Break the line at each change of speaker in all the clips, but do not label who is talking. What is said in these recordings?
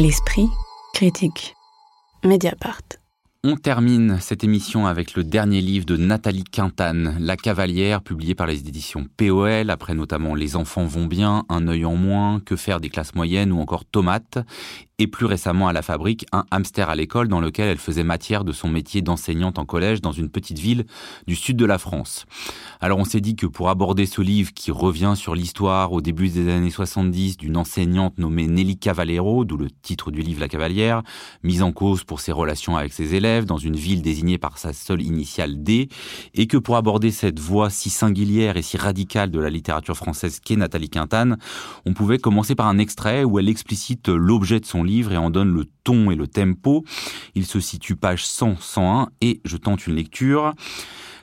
L'esprit critique. Mediapart.
On termine cette émission avec le dernier livre de Nathalie Quintane, La Cavalière, publié par les éditions POL, après notamment Les enfants vont bien, Un œil en moins, Que faire des classes moyennes ou encore Tomates et plus récemment à la fabrique un hamster à l'école dans lequel elle faisait matière de son métier d'enseignante en collège dans une petite ville du sud de la France. Alors on s'est dit que pour aborder ce livre qui revient sur l'histoire au début des années 70 d'une enseignante nommée Nelly Cavallero, d'où le titre du livre La Cavalière, mise en cause pour ses relations avec ses élèves dans une ville désignée par sa seule initiale D, et que pour aborder cette voix si singulière et si radicale de la littérature française qu'est Nathalie Quintane, on pouvait commencer par un extrait où elle explicite l'objet de son livre et en donne le ton et le tempo. Il se situe page 100-101 et je tente une lecture.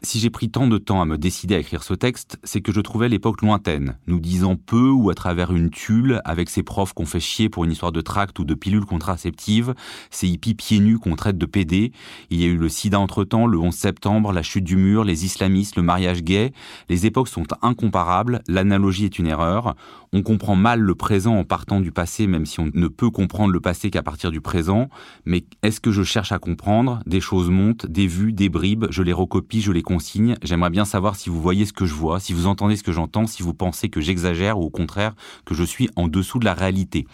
Si j'ai pris tant de temps à me décider à écrire ce texte, c'est que je trouvais l'époque lointaine, nous disant peu ou à travers une tulle, avec ces profs qu'on fait chier pour une histoire de tract ou de pilules contraceptives, ces hippies pieds nus qu'on traite de PD. Il y a eu le sida entre-temps, le 11 septembre, la chute du mur, les islamistes, le mariage gay. Les époques sont incomparables, l'analogie est une erreur. On comprend mal le présent en partant du passé, même si on ne peut comprendre le passé qu'à partir du présent. Mais est-ce que je cherche à comprendre? Des choses montent, des vues, des bribes, je les recopie, je les consigne. J'aimerais bien savoir si vous voyez ce que je vois, si vous entendez ce que j'entends, si vous pensez que j'exagère ou au contraire que je suis en dessous de la réalité.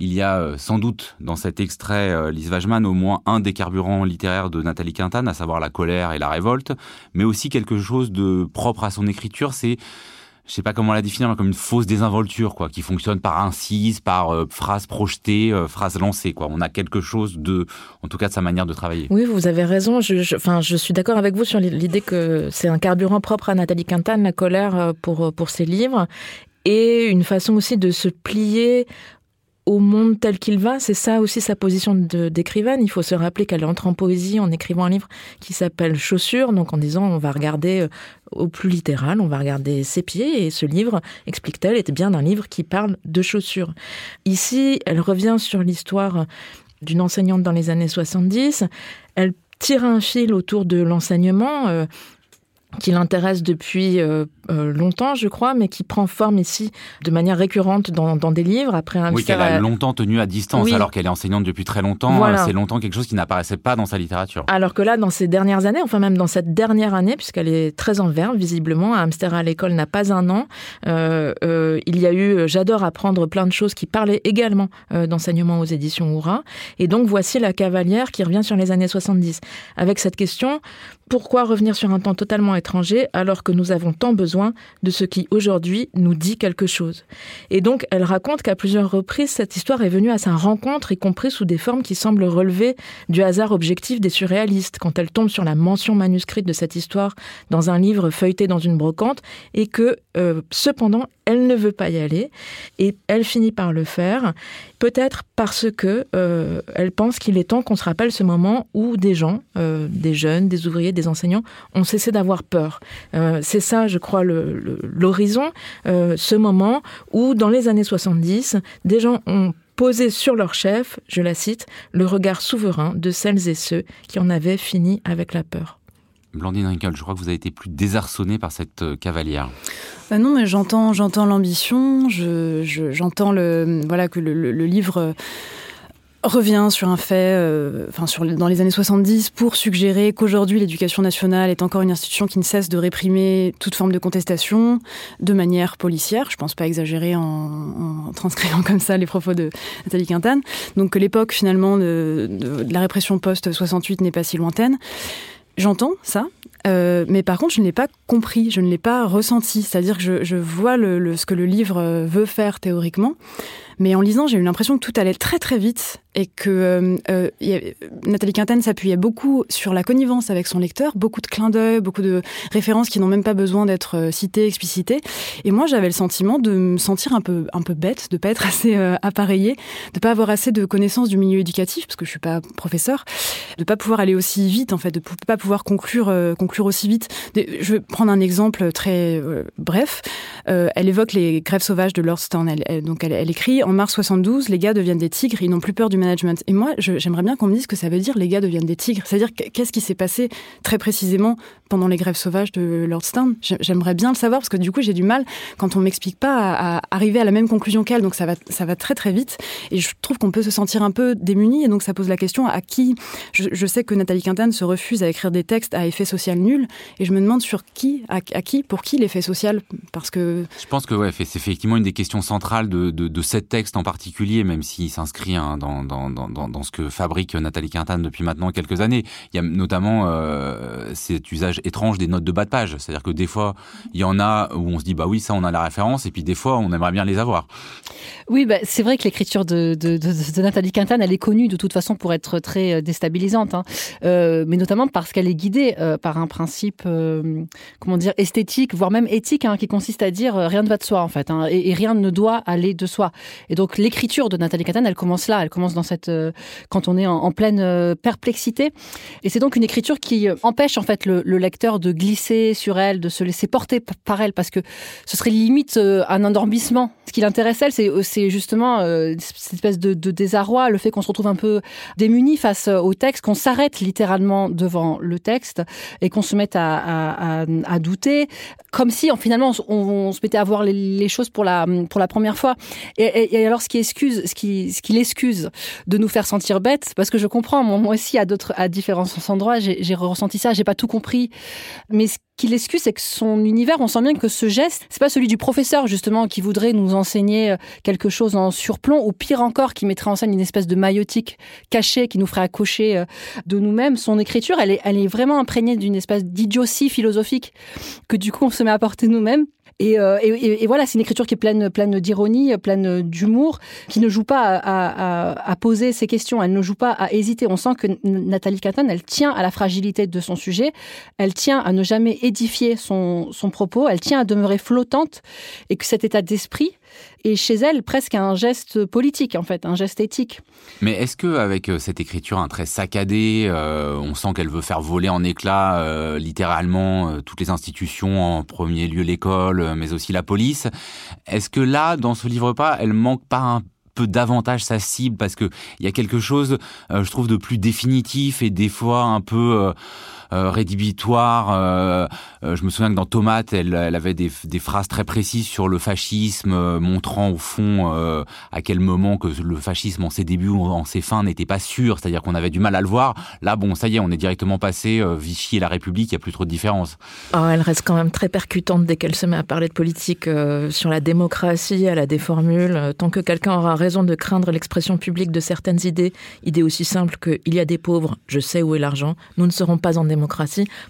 Il y a euh, sans doute dans cet extrait, euh, Lise Wajman, au moins un des carburants littéraires de Nathalie Quintane, à savoir la colère et la révolte, mais aussi quelque chose de propre à son écriture, c'est je sais pas comment la définir, mais comme une fausse désinvolture, quoi, qui fonctionne par incise, par euh, phrase projetée, euh, phrase lancée, quoi. On a quelque chose de, en tout cas, de sa manière de travailler.
Oui, vous avez raison. Je, enfin, je suis d'accord avec vous sur l'idée que c'est un carburant propre à Nathalie Quintane, la colère euh, pour pour ses livres, et une façon aussi de se plier au monde tel qu'il va. C'est ça aussi sa position d'écrivaine. Il faut se rappeler qu'elle entre en poésie en écrivant un livre qui s'appelle Chaussures, donc en disant on va regarder euh, au plus littéral, on va regarder ses pieds. Et ce livre, explique-t-elle, était bien un livre qui parle de chaussures. Ici, elle revient sur l'histoire d'une enseignante dans les années 70. Elle tire un fil autour de l'enseignement. Euh, qui l'intéresse depuis euh, euh, longtemps, je crois, mais qui prend forme ici de manière récurrente dans, dans des livres. Après un
oui, qu'elle a longtemps tenu à distance, alors qu'elle est enseignante depuis très longtemps. C'est longtemps quelque chose qui n'apparaissait pas dans sa littérature.
Alors que là, dans ces dernières années, enfin même dans cette dernière année, puisqu'elle est très en verve, visiblement, à Hamster à l'école n'a pas un an, euh, euh, il y a eu J'adore apprendre plein de choses qui parlaient également euh, d'enseignement aux éditions Oura. Et donc voici la cavalière qui revient sur les années 70, avec cette question pourquoi revenir sur un temps totalement étranger alors que nous avons tant besoin de ce qui aujourd'hui nous dit quelque chose. Et donc elle raconte qu'à plusieurs reprises cette histoire est venue à sa rencontre, y compris sous des formes qui semblent relever du hasard objectif des surréalistes, quand elle tombe sur la mention manuscrite de cette histoire dans un livre feuilleté dans une brocante, et que euh, cependant elle ne veut pas y aller, et elle finit par le faire, peut-être parce que euh, elle pense qu'il est temps qu'on se rappelle ce moment où des gens, euh, des jeunes, des ouvriers, des enseignants, ont cessé d'avoir peur. Euh, c'est ça, je crois, l'horizon, ce moment où, dans les années 70, des gens ont posé sur leur chef, je la cite, le regard souverain de celles et ceux qui en avaient fini avec la peur.
Blandine Rinkel, je crois que vous avez été plus désarçonnée par cette cavalière.
Bah non, mais j'entends, l'ambition, j'entends que le, livre revient sur un fait, euh, dans les années 70, pour suggérer qu'aujourd'hui l'éducation nationale est encore une institution qui ne cesse de réprimer toute forme de contestation de manière policière. Je pense pas exagérer en, transcrivant comme ça les propos de Nathalie Quintane. Donc que l'époque finalement de, la répression post 68 n'est pas si lointaine. J'entends ça, euh, mais par contre, je ne l'ai pas compris, je ne l'ai pas ressenti. C'est-à-dire que je, je vois le, le, ce que le livre veut faire théoriquement, mais en lisant, j'ai eu l'impression que tout allait très très vite et que euh, euh Nathalie Quinten s'appuyait beaucoup sur la connivence avec son lecteur, beaucoup de clins d'œil, beaucoup de références qui n'ont même pas besoin d'être euh, citées, explicitées. Et moi, j'avais le sentiment de me sentir un peu un peu bête, de pas être assez appareillée, de pas avoir assez de connaissances du milieu éducatif parce que je suis pas professeur, de pas pouvoir aller aussi vite en fait, de pas pouvoir conclure conclure aussi vite. Je vais prendre un exemple très bref. elle évoque les grèves sauvages de Lord Stone. Elle, donc elle écrit en mars 72, les gars deviennent des tigres, ils n'ont plus peur du management. Et moi, j'aimerais bien qu'on me dise ce que ça veut dire les gars deviennent des tigres. C'est-à-dire qu'est-ce qui s'est passé très précisément pendant les grèves sauvages de Lord Stone J'aimerais bien le savoir parce que du coup, j'ai du mal quand on m'explique pas à, arriver à la même conclusion qu'elle. Donc ça va, ça va très très vite. Et je trouve qu'on peut se sentir un peu démuni. Et donc ça pose la question à qui? Je, sais que Nathalie Quintane se refuse à écrire des textes à effet social nul. Et je me demande sur qui, à, qui, pour qui l'effet social? Parce que
je pense que ouais, c'est effectivement une des questions centrales de, de, de texte en particulier, même s'il s'inscrit hein, dans, ce que fabrique Nathalie Quintane depuis maintenant quelques années. Il y a notamment euh, cet usage étrange des notes de bas de page. C'est-à-dire que des fois, il y en a où on se dit bah oui, ça on a la référence, et puis des fois on aimerait bien les avoir.
Oui, bah, c'est vrai que l'écriture de, de, de, Nathalie Quintane, elle est connue de toute façon pour être très euh, déstabilisante, hein. euh, mais notamment parce qu'elle est guidée par un principe, comment dire, esthétique, voire même éthique, hein, qui consiste à dire rien ne va de soi en fait, et, rien ne doit aller de soi. Et donc l'écriture de Nathalie Quintane, elle commence là, elle commence dans cette, quand on est en, pleine perplexité, et c'est donc une écriture qui empêche en fait le, le, lecteur de glisser sur elle, de se laisser porter par elle, parce que ce serait limite un endormissement. Ce qui l'intéresse elle, c'est justement euh, cette espèce de, désarroi, le fait qu'on se retrouve un peu démuni face au texte, qu'on s'arrête littéralement devant le texte et qu'on se mette à, douter, comme si finalement on, se mettait à voir les, choses pour la pour la première fois. Alors ce qui excuse, ce qui ce qui l'excuse de nous faire sentir bêtes, parce que je comprends, moi, aussi à d'autres à différents endroits, j'ai ressenti ça, j'ai pas tout compris, mais ce qui l'excuse, c'est que son univers, on sent bien que ce geste, c'est pas celui du professeur justement qui voudrait nous enseigner quelque chose en surplomb, ou pire encore, qui mettrait en scène une espèce de maïotique cachée qui nous ferait accoucher euh, de nous-mêmes. Son écriture, elle est, elle est vraiment imprégnée d'une espèce d'idiotie philosophique que du coup on se met à porter nous-mêmes. Euh, et, et, voilà, c'est une écriture qui est pleine, pleine d'ironie, pleine d'humour, qui ne joue pas à, poser ses questions, elle ne joue pas à hésiter. On sent que Nathalie Catton, elle tient à la fragilité de son sujet, elle tient à ne jamais édifier son, son propos, elle tient à demeurer flottante, et que cet état d'esprit est chez elle presque un geste politique, en fait, un geste éthique.
Mais est-ce que avec euh, cette écriture un très saccadée, euh, on sent qu'elle veut faire voler en éclats littéralement toutes les institutions, en premier lieu l'école, euh, mais aussi la police. Est-ce que là, dans ce livre-pas, elle manque pas un peu davantage sa cible? Parce que il y a quelque chose, euh, je trouve, de plus définitif et des fois un peu euh, euh, rédhibitoire. Euh, euh, je me souviens que dans Tomate, elle, avait des, des, phrases très précises sur le fascisme, montrant au fond à quel moment que le fascisme en ses débuts ou en ses fins n'était pas sûr, c'est-à-dire qu'on avait du mal à le voir. Là, bon, ça y est, on est directement passé Vichy et la République, il n'y a plus trop de différence.
Oh, elle reste quand même très percutante dès qu'elle se met à parler de politique sur la démocratie, elle a des formules. Tant que quelqu'un aura raison de craindre l'expression publique de certaines idées, idées aussi simples que il y a des pauvres, je sais où est l'argent, nous ne serons pas en démocratie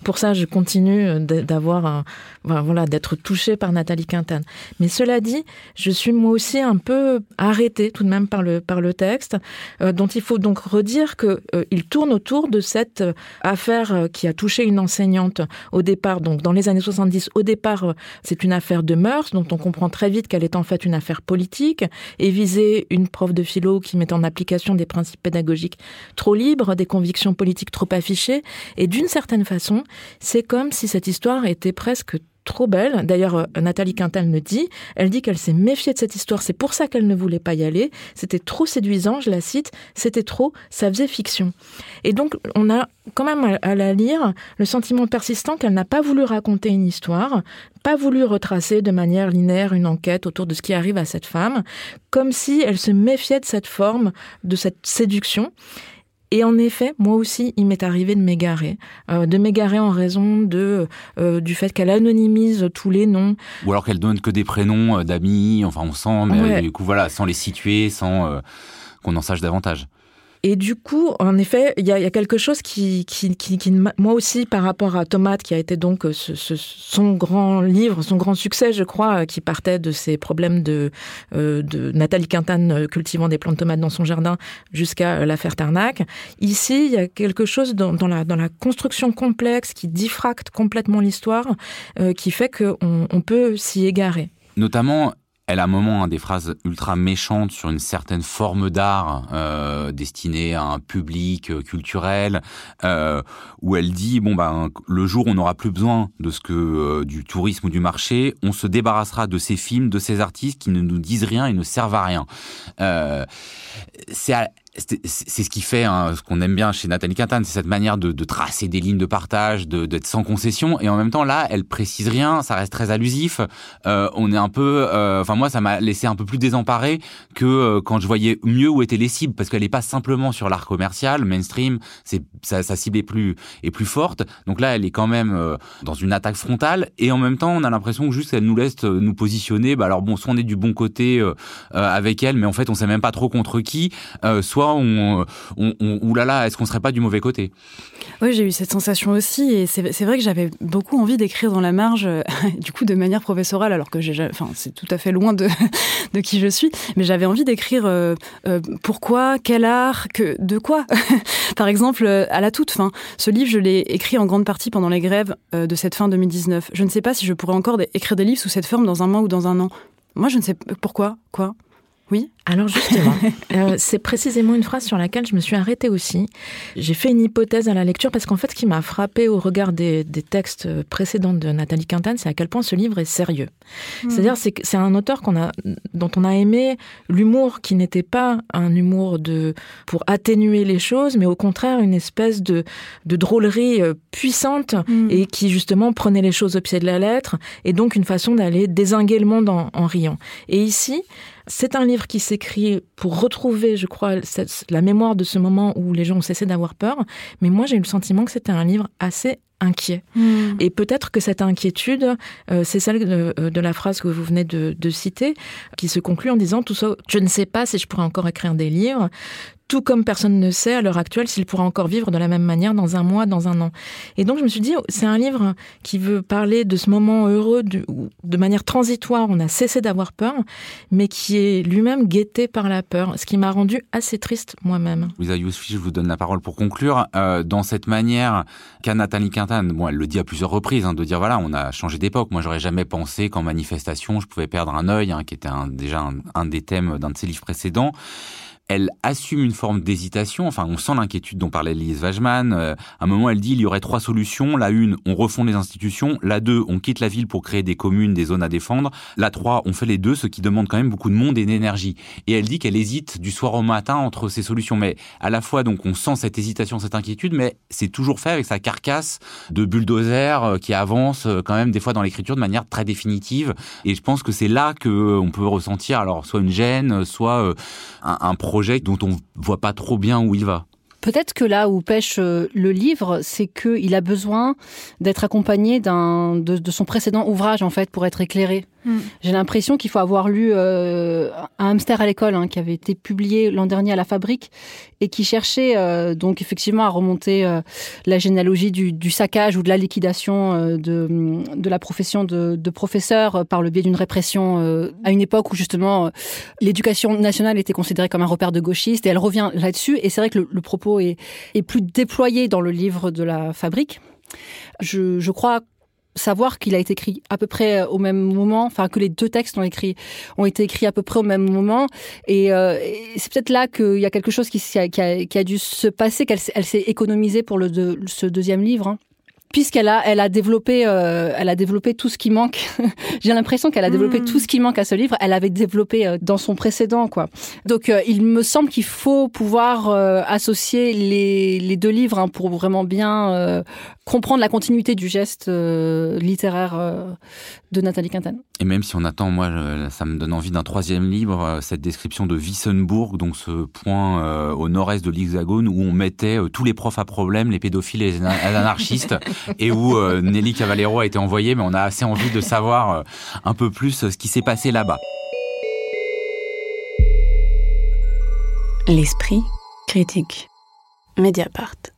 Pour ça, je continue d'avoir, voilà, d'être touchée par Nathalie Quintane. Mais cela dit, je suis moi aussi un peu arrêtée tout de même par le par le texte, euh, dont il faut donc redire que euh, tourne autour de cette affaire qui a touché une enseignante au départ. Donc dans les années 70, au départ, c'est une affaire de mœurs, dont on comprend très vite qu'elle est en fait une affaire politique et visait une prof de philo qui met en application des principes pédagogiques trop libres, des convictions politiques trop affichées, et d'une certaine façon, c'est comme si cette histoire était presque trop belle. D'ailleurs, euh, Nathalie Quintal me dit, elle dit qu'elle s'est méfiée de cette histoire, c'est pour ça qu'elle ne voulait pas y aller. C'était trop séduisant, je la cite, c'était trop, ça faisait fiction. Et donc, on a quand même à la lire le sentiment persistant qu'elle n'a pas voulu raconter une histoire, pas voulu retracer de manière linéaire une enquête autour de ce qui arrive à cette femme, comme si elle se méfiait de cette forme, de cette séduction. Et en effet, moi aussi, il m'est arrivé de m'égarer, euh, de m'égarer en raison de euh, du fait qu'elle anonymise tous les noms,
ou alors qu'elle donne que des prénoms euh, d'amis. Enfin, on sent, mais du coup, voilà, sans les situer, sans qu'on en sache davantage.
Et du coup, en effet, il y a, quelque chose qui, moi aussi, par rapport à Tomate, qui a été donc euh, son grand livre, son grand succès, je crois, euh, qui partait de ses problèmes de, euh, Nathalie Quintane cultivant des plantes de tomates dans son jardin jusqu'à l'affaire Tarnac. Ici, il y a quelque chose dans, la, construction complexe qui diffracte complètement l'histoire, qui fait qu'on on peut s'y égarer.
Notamment, elle a un moment hein, des phrases ultra méchantes sur une certaine forme d'art euh, destinée à un public euh, culturel, euh, où elle dit bon ben le jour où on n'aura plus besoin de ce que euh, du tourisme ou du marché, on se débarrassera de ces films, de ces artistes qui ne nous disent rien et ne servent à rien. Euh, c'est c'est ce qui fait hein, ce qu'on aime bien chez Nathalie Quintane, c'est cette manière de, de, tracer des lignes de partage, d'être sans concession, et en même temps là, elle précise rien, ça reste très allusif. Euh, on est un peu, euh, enfin moi, ça m'a laissé un peu plus désemparé que euh, quand je voyais mieux où étaient les cibles, parce qu'elle est pas simplement sur l'art commercial, mainstream, c'est sa, sa, cible est plus est plus forte. Donc là, elle est quand même euh, dans une attaque frontale, et en même temps, on a l'impression que juste elle nous laisse nous positionner. Bah alors bon, soit on est du bon côté avec elle, mais en fait, on sait même pas trop contre qui. soit on, on, on oulala, est-ce qu'on serait pas du mauvais côté?
Oui, j'ai eu cette sensation aussi, et c'est vrai que j'avais beaucoup envie d'écrire dans la marge, du coup, de manière professorale, alors que j'ai, enfin, c'est tout à fait loin de, de qui je suis, mais j'avais envie d'écrire euh, euh, pourquoi, quel art, que, de quoi. Par exemple, à la toute fin, ce livre, je l'ai écrit en grande partie pendant les grèves euh, de cette fin 2019. Je ne sais pas si je pourrais encore écrire des livres sous cette forme dans un mois ou dans un an. Moi, je ne sais pourquoi, quoi? Oui.
Alors justement, euh, c'est précisément une phrase sur laquelle je me suis arrêtée aussi. J'ai fait une hypothèse à la lecture parce qu'en fait, ce qui m'a frappé au regard des, des, textes précédents de Nathalie Quintane, c'est à quel point ce livre est sérieux. Mmh. C'est-à-dire, c'est c'est un auteur qu'on a, dont on a aimé l'humour qui n'était pas un humour de pour atténuer les choses, mais au contraire une espèce de, de drôlerie puissante mmh. et qui justement prenait les choses au pied de la lettre et donc une façon d'aller désinguer le monde en, en riant. Et ici, c'est un livre qui s'écrit pour retrouver, je crois, la mémoire de ce moment où les gens ont cessé d'avoir peur. Mais moi, j'ai eu le sentiment que c'était un livre assez inquiet. Mmh. Et peut-être que cette inquiétude, euh, c'est celle de, de, la phrase que vous venez de, de, citer, qui se conclut en disant tout ça, je ne sais pas si je pourrais encore écrire des livres, tout comme personne ne sait à l'heure actuelle s'il pourra encore vivre de la même manière dans un mois, dans un an. Et donc je me suis dit, c'est un livre qui veut parler de ce moment heureux de, de manière transitoire, on a cessé d'avoir peur, mais qui est lui-même guetté par la peur, ce qui m'a rendu assez triste moi-même.
Lisa Yousfi, je vous donne la parole pour conclure. Euh, dans cette manière qu'a Nathalie Quintane, bon, elle le dit à plusieurs reprises, hein, de dire voilà, on a changé d'époque. Moi, j'aurais jamais pensé qu'en manifestation, je pouvais perdre un œil, hein, qui était un, déjà un des thèmes d'un de ses livres précédents elle assume une forme d'hésitation. Enfin, on sent l'inquiétude dont parlait Lise Wajman. Euh, à un moment, elle dit il y aurait trois solutions. La une, on refond les institutions. La deux, on quitte la ville pour créer des communes, des zones à défendre. La trois, on fait les deux, ce qui demande quand même beaucoup de monde et d'énergie. Et elle dit qu'elle hésite du soir au matin entre ces solutions. Mais à la fois, donc, on sent cette hésitation, cette inquiétude, mais c'est toujours fait avec sa carcasse de bulldozer qui avance euh, quand même des fois dans l'écriture de manière très définitive. Et je pense que c'est là que euh, on peut ressentir alors soit une gêne, soit un, un projet dont on voit pas trop bien où il va.
Peut-être que là où pêche le livre, c'est qu'il a besoin d'être accompagné d'un de, de, son précédent ouvrage en fait pour être éclairé. Mm. J'ai l'impression qu'il faut avoir lu euh, un hamster à l'école hein, qui avait été publié l'an dernier à la Fabrique et qui cherchait euh, donc effectivement à remonter euh, la généalogie du, du, saccage ou de la liquidation euh, de, de la profession de, de professeur par le biais d'une répression euh, à une époque où justement l'éducation nationale était considérée comme un repère de gauchistes et elle revient là-dessus et c'est vrai que le, le propos est, est, plus déployé dans le livre de la Fabrique. Je, crois savoir qu'il a été écrit à peu près au même moment, enfin que les deux textes ont écrit ont été écrits à peu près au même moment, et, euh, c'est peut-être là qu'il y a quelque chose qui, a, dû se passer, qu'elle elle s'est économisée pour ce deuxième livre. Hein puisqu'elle a, elle a développé, euh, elle a développé tout ce qui manque. J'ai l'impression qu'elle a développé mmh. tout ce qui manque à ce livre. Elle avait développé euh, dans son précédent, quoi. Donc, euh, il me semble qu'il faut pouvoir euh, associer les, les deux livres hein, pour vraiment bien comprendre la continuité du geste littéraire de Nathalie Quintane.
Et même si on attend, moi, ça me donne envie d'un troisième livre, cette description de Wissenbourg, donc ce point au nord-est de l'Hexagone où on mettait tous les profs à problème, les pédophiles et les anarchistes. et où euh, Nelly Cavallero a été envoyée, mais on a assez envie de savoir euh, un peu plus ce qui s'est passé là-bas.
L'esprit critique. Mediapart.